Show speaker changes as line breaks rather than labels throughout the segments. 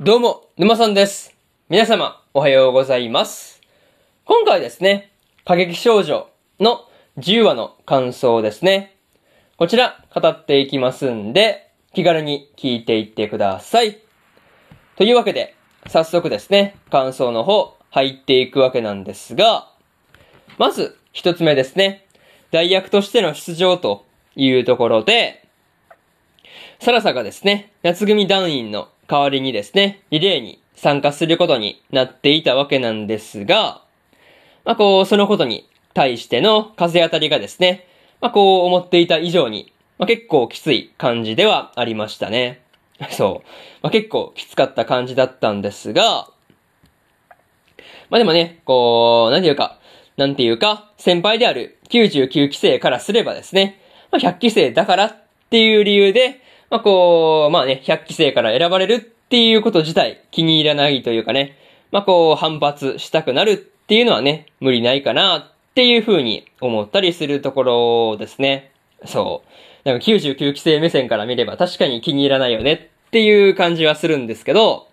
どうも、沼さんです。皆様、おはようございます。今回ですね、過激少女の10話の感想ですね。こちら、語っていきますんで、気軽に聞いていってください。というわけで、早速ですね、感想の方、入っていくわけなんですが、まず、一つ目ですね。代役としての出場というところで、サラサがですね、夏組団員の代わりにですね、リレーに参加することになっていたわけなんですが、まあこう、そのことに対しての風当たりがですね、まあこう思っていた以上に、まあ結構きつい感じではありましたね。そう。まあ結構きつかった感じだったんですが、まあでもね、こう、なんていうか、なんていうか、先輩である99期生からすればですね、まあ100期生だからっていう理由で、まあこう、まあね、100期生から選ばれるっていうこと自体気に入らないというかね、まあこう反発したくなるっていうのはね、無理ないかなっていうふうに思ったりするところですね。そう。なんか99期生目線から見れば確かに気に入らないよねっていう感じはするんですけど、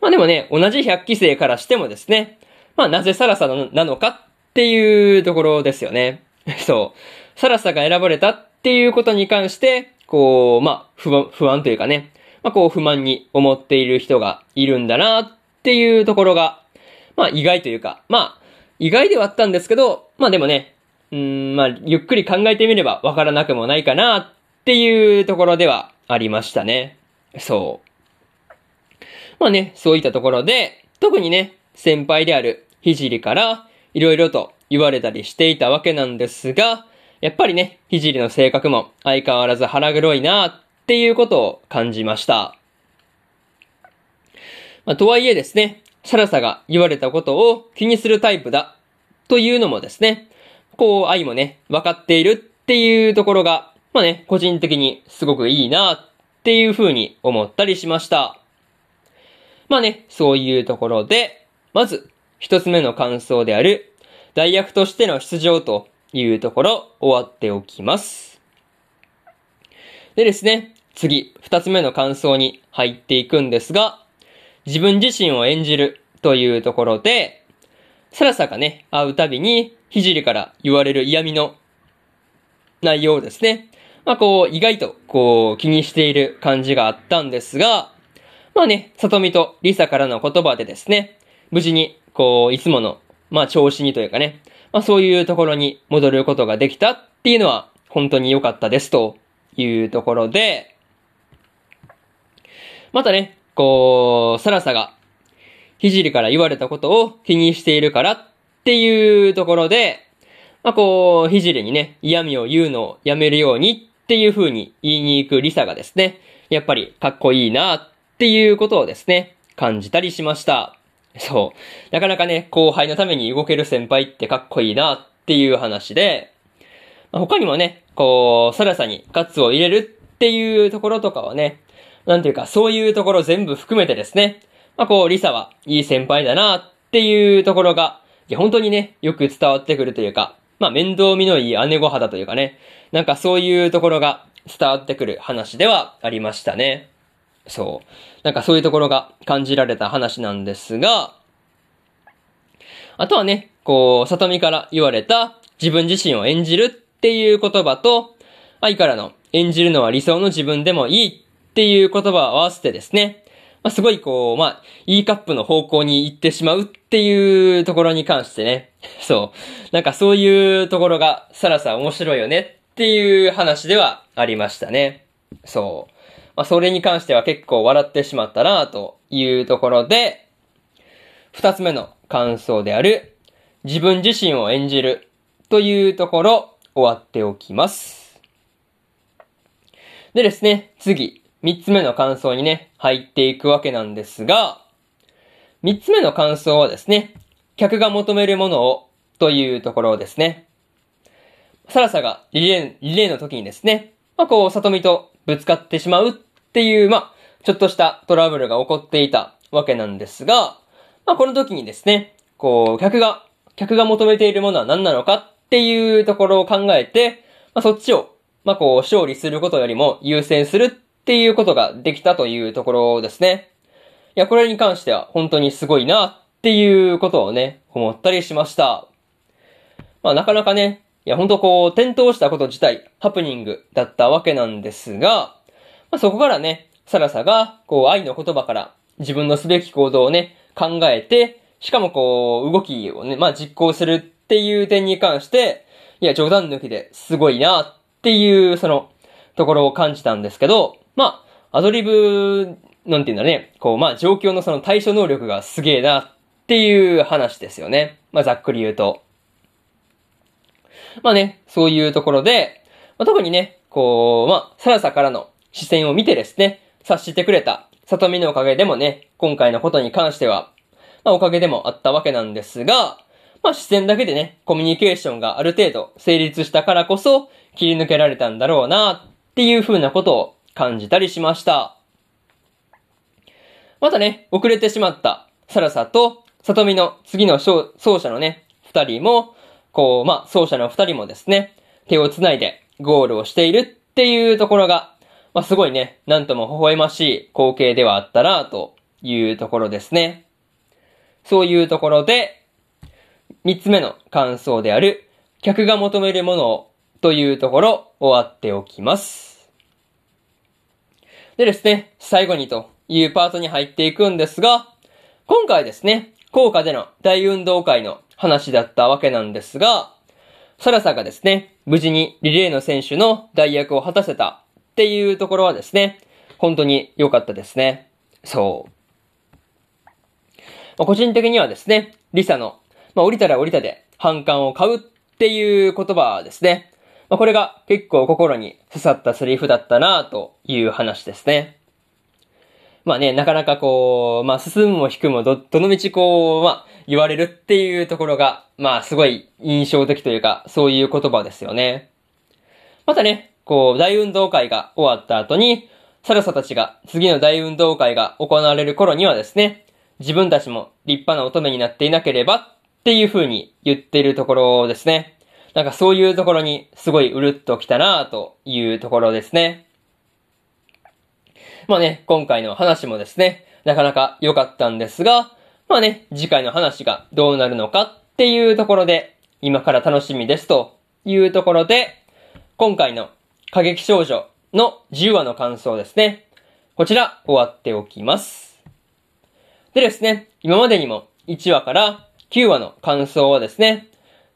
まあでもね、同じ100期生からしてもですね、まあなぜサラサなのかっていうところですよね。そう。サラサが選ばれたっていうことに関して、こう、まあ不安、不安というかね、まあこう不満に思っている人がいるんだなっていうところが、まあ意外というか、まあ意外ではあったんですけど、まあでもね、うーん、まあゆっくり考えてみればわからなくもないかなっていうところではありましたね。そう。まあね、そういったところで、特にね、先輩であるひじりから、いろいろと言われたりしていたわけなんですが、やっぱりね、ひじりの性格も相変わらず腹黒いなっていうことを感じました。まあ、とはいえですね、サラサが言われたことを気にするタイプだというのもですね、こう愛もね、分かっているっていうところが、まあね、個人的にすごくいいなっていうふうに思ったりしました。まあね、そういうところで、まず、一つ目の感想である、代役としての出場というところ、終わっておきます。でですね、次、二つ目の感想に入っていくんですが、自分自身を演じるというところで、サラサがね、会うたびに、ひじりから言われる嫌味の内容ですね、まあこう、意外とこう、気にしている感じがあったんですが、まあね、さとみとりさからの言葉でですね、無事に、こう、いつもの、まあ調子にというかね、まあそういうところに戻ることができたっていうのは、本当に良かったですというところで、またね、こう、サラサが、ひじりから言われたことを気にしているからっていうところで、まあこう、ひじりにね、嫌味を言うのをやめるようにっていう風に言いに行くリサがですね、やっぱりかっこいいなっていうことをですね、感じたりしました。そう。なかなかね、後輩のために動ける先輩ってかっこいいなっていう話で、まあ他にもね、こう、サラサにカツを入れるっていうところとかはね、なんていうか、そういうところ全部含めてですね、まあこう、リサはいい先輩だなっていうところが、いや、本当にね、よく伝わってくるというか、まあ面倒見のいい姉御肌というかね、なんかそういうところが伝わってくる話ではありましたね。そう。なんかそういうところが感じられた話なんですが、あとはね、こう、里見から言われた自分自身を演じるっていう言葉と、愛からの演じるのは理想の自分でもいいっていう言葉を合わせてですね、まあ、すごいこう、まあ、E カップの方向に行ってしまうっていうところに関してね、そう。なんかそういうところがさらさ面白いよねっていう話ではありましたね。そう。まあ、それに関しては結構笑ってしまったなというところで、二つ目の感想である、自分自身を演じるというところ、終わっておきます。でですね、次、三つ目の感想にね、入っていくわけなんですが、三つ目の感想はですね、客が求めるものをというところですね。サラサがリレー、リレーの時にですね、まあこう、里見とぶつかってしまうっていう、まあ、ちょっとしたトラブルが起こっていたわけなんですが、まあこの時にですね、こう、客が、客が求めているものは何なのかっていうところを考えて、まあそっちを、まあこう、勝利することよりも優先するっていうことができたというところですね。いや、これに関しては本当にすごいなっていうことをね、思ったりしました。まあなかなかね、いや、ほんとこう、転倒したこと自体、ハプニングだったわけなんですが、まあそこからね、サラサが、こう、愛の言葉から自分のすべき行動をね、考えて、しかもこう、動きをね、まあ実行するっていう点に関して、いや、冗談抜きですごいなっていう、その、ところを感じたんですけど、まあ、アドリブ、なんていうんだね、こう、まあ状況のその対処能力がすげえなっていう話ですよね。まあざっくり言うと。まあね、そういうところで、まあ、特にね、こう、まあ、サラサからの視線を見てですね、察してくれた、里見のおかげでもね、今回のことに関しては、まあ、おかげでもあったわけなんですが、まあ、視線だけでね、コミュニケーションがある程度成立したからこそ、切り抜けられたんだろうな、っていう風なことを感じたりしました。またね、遅れてしまったサラサと、里見の次の奏者のね、二人も、こう、まあ、奏者の二人もですね、手を繋いでゴールをしているっていうところが、まあ、すごいね、なんとも微笑ましい光景ではあったな、というところですね。そういうところで、三つ目の感想である、客が求めるものをというところ、終わっておきます。でですね、最後にというパートに入っていくんですが、今回ですね、効果での大運動会の話だったわけなんですが、サラサがですね、無事にリレーの選手の代役を果たせたっていうところはですね、本当に良かったですね。そう。まあ、個人的にはですね、リサの、まあ、降りたら降りたで反感を買うっていう言葉ですね、まあ、これが結構心に刺さったセリフだったなという話ですね。まあね、なかなかこう、まあ進むも引くもど、どのみちこう、まあ言われるっていうところが、まあすごい印象的というか、そういう言葉ですよね。またね、こう、大運動会が終わった後に、サルサたちが次の大運動会が行われる頃にはですね、自分たちも立派な乙女になっていなければっていう風に言っているところですね。なんかそういうところにすごいうるっときたなというところですね。まあね、今回の話もですね、なかなか良かったんですが、まあね、次回の話がどうなるのかっていうところで、今から楽しみですというところで、今回の過激少女の10話の感想ですね。こちら終わっておきます。でですね、今までにも1話から9話の感想をですね、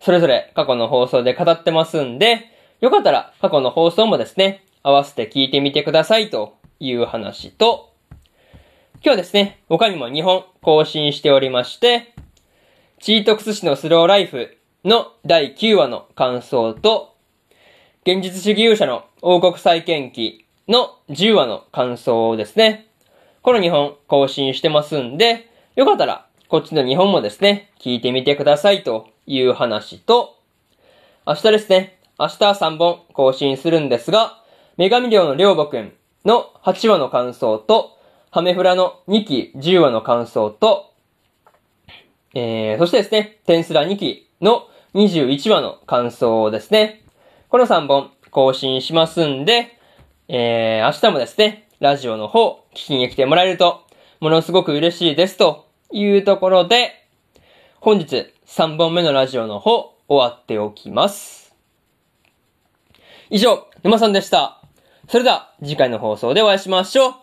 それぞれ過去の放送で語ってますんで、よかったら過去の放送もですね、合わせて聞いてみてくださいという話と、今日はですね、他にも2本更新しておりまして、チートクス氏のスローライフの第9話の感想と、現実主義勇者の王国再建記の10話の感想をですね、この2本更新してますんで、よかったらこっちの2本もですね、聞いてみてくださいという話と、明日ですね、明日3本更新するんですが、女神寮のりょうぼくんの8話の感想と、ハメフラの2期10話の感想と、えー、そしてですね、テンスラ2期の21話の感想をですね。この3本更新しますんで、えー、明日もですね、ラジオの方聞きに来てもらえると、ものすごく嬉しいですというところで、本日3本目のラジオの方終わっておきます。以上、沼さんでした。それでは次回の放送でお会いしましょう。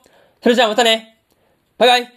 それじゃあまたねバイバイ